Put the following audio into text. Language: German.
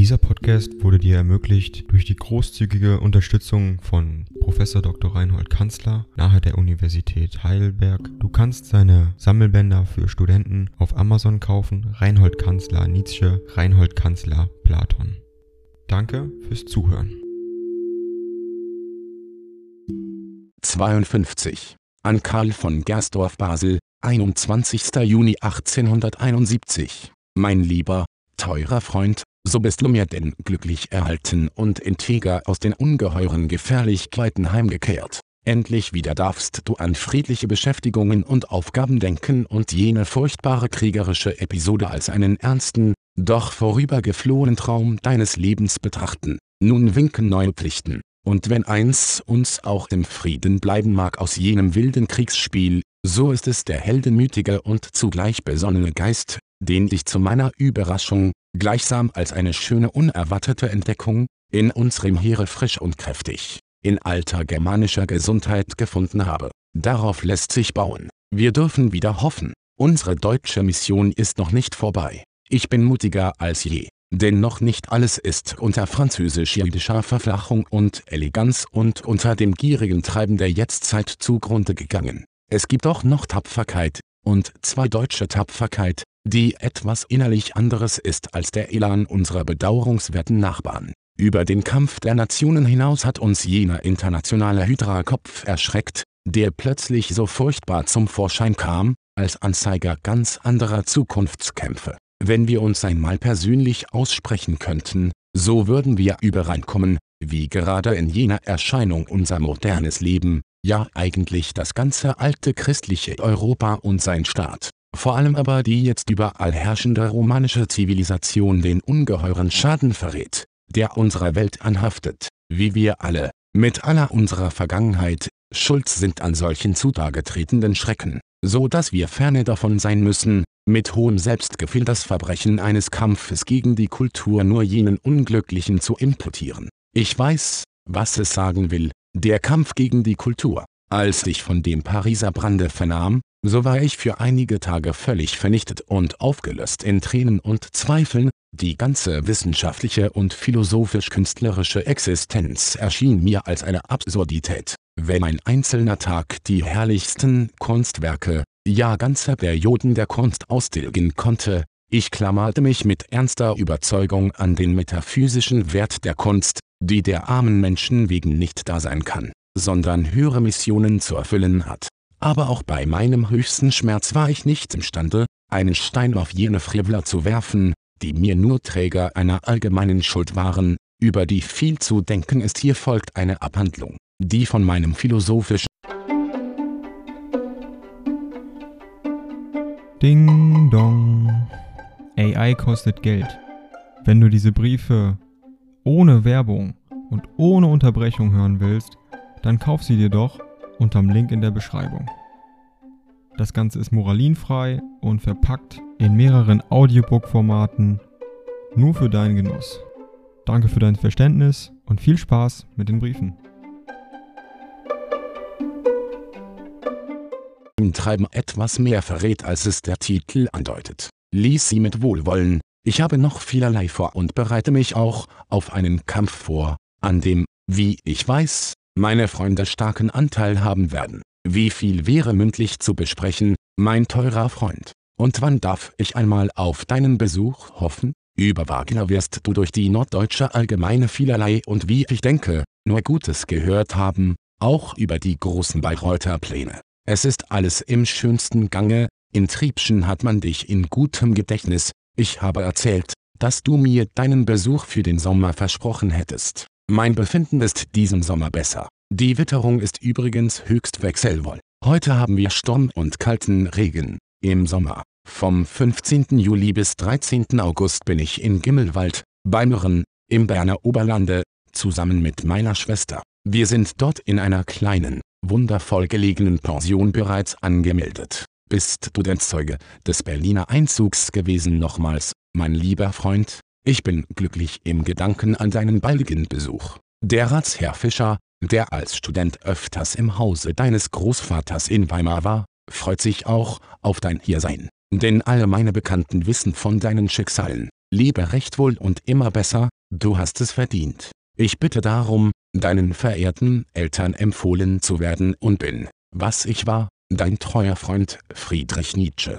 Dieser Podcast wurde dir ermöglicht durch die großzügige Unterstützung von Professor Dr. Reinhold Kanzler nahe der Universität Heidelberg. Du kannst seine Sammelbänder für Studenten auf Amazon kaufen. Reinhold Kanzler Nietzsche, Reinhold Kanzler Platon. Danke fürs Zuhören. 52. An Karl von Gersdorf Basel, 21. Juni 1871. Mein lieber, teurer Freund, so bist du mir denn glücklich erhalten und integer aus den ungeheuren Gefährlichkeiten heimgekehrt. Endlich wieder darfst du an friedliche Beschäftigungen und Aufgaben denken und jene furchtbare kriegerische Episode als einen ernsten, doch vorübergeflohenen Traum deines Lebens betrachten. Nun winken neue Pflichten, und wenn eins uns auch im Frieden bleiben mag aus jenem wilden Kriegsspiel, so ist es der heldenmütige und zugleich besonnene Geist, den ich zu meiner Überraschung, gleichsam als eine schöne unerwartete Entdeckung, in unserem Heere frisch und kräftig, in alter germanischer Gesundheit gefunden habe. Darauf lässt sich bauen. Wir dürfen wieder hoffen. Unsere deutsche Mission ist noch nicht vorbei. Ich bin mutiger als je. Denn noch nicht alles ist unter französisch-jüdischer Verflachung und Eleganz und unter dem gierigen Treiben der Jetztzeit zugrunde gegangen. Es gibt auch noch Tapferkeit, und zwar deutsche Tapferkeit, die etwas innerlich anderes ist als der Elan unserer bedauerungswerten Nachbarn. Über den Kampf der Nationen hinaus hat uns jener internationale Hydra-Kopf erschreckt, der plötzlich so furchtbar zum Vorschein kam, als Anzeiger ganz anderer Zukunftskämpfe. Wenn wir uns einmal persönlich aussprechen könnten, so würden wir übereinkommen, wie gerade in jener Erscheinung unser modernes Leben, ja eigentlich das ganze alte christliche Europa und sein Staat, vor allem aber die jetzt überall herrschende romanische Zivilisation den ungeheuren Schaden verrät, der unserer Welt anhaftet, wie wir alle, mit aller unserer Vergangenheit, schuld sind an solchen zutage tretenden Schrecken, so dass wir ferne davon sein müssen, mit hohem Selbstgefühl das Verbrechen eines Kampfes gegen die Kultur nur jenen Unglücklichen zu imputieren. Ich weiß, was es sagen will, der Kampf gegen die Kultur. Als ich von dem Pariser Brande vernahm, so war ich für einige Tage völlig vernichtet und aufgelöst in Tränen und Zweifeln, die ganze wissenschaftliche und philosophisch-künstlerische Existenz erschien mir als eine Absurdität. Wenn ein einzelner Tag die herrlichsten Kunstwerke, ja ganze Perioden der Kunst austilgen konnte, ich klammerte mich mit ernster Überzeugung an den metaphysischen Wert der Kunst, die der armen Menschen wegen nicht da sein kann, sondern höhere Missionen zu erfüllen hat. Aber auch bei meinem höchsten Schmerz war ich nicht imstande, einen Stein auf jene Frevler zu werfen, die mir nur Träger einer allgemeinen Schuld waren, über die viel zu denken ist. Hier folgt eine Abhandlung, die von meinem philosophischen Ding dong. AI kostet Geld. Wenn du diese Briefe ohne Werbung und ohne Unterbrechung hören willst, dann kauf sie dir doch unterm Link in der Beschreibung. Das Ganze ist moralinfrei und verpackt in mehreren Audiobook-Formaten nur für deinen Genuss. Danke für dein Verständnis und viel Spaß mit den Briefen. Treiben etwas mehr verrät als es der Titel andeutet. Lies sie mit Wohlwollen, ich habe noch vielerlei vor und bereite mich auch auf einen Kampf vor, an dem, wie ich weiß, meine Freunde starken Anteil haben werden. Wie viel wäre mündlich zu besprechen, mein teurer Freund? Und wann darf ich einmal auf deinen Besuch hoffen? Über Wagner wirst du durch die Norddeutsche Allgemeine vielerlei und wie ich denke, nur Gutes gehört haben, auch über die großen Bayreuther Pläne. Es ist alles im schönsten Gange, in Triebschen hat man dich in gutem Gedächtnis, ich habe erzählt, dass du mir deinen Besuch für den Sommer versprochen hättest. Mein Befinden ist diesen Sommer besser. Die Witterung ist übrigens höchst wechselvoll. Heute haben wir Sturm und kalten Regen. Im Sommer, vom 15. Juli bis 13. August bin ich in Gimmelwald, bei Mürren, im Berner Oberlande, zusammen mit meiner Schwester. Wir sind dort in einer kleinen, wundervoll gelegenen Pension bereits angemeldet. Bist du denn Zeuge des Berliner Einzugs gewesen nochmals, mein lieber Freund? Ich bin glücklich im Gedanken an deinen baldigen Besuch. Der Ratsherr Fischer, der als Student öfters im Hause deines Großvaters in Weimar war, freut sich auch auf dein Hiersein. Denn alle meine Bekannten wissen von deinen Schicksalen. Lebe recht wohl und immer besser, du hast es verdient. Ich bitte darum, deinen verehrten Eltern empfohlen zu werden und bin, was ich war, dein treuer Freund Friedrich Nietzsche.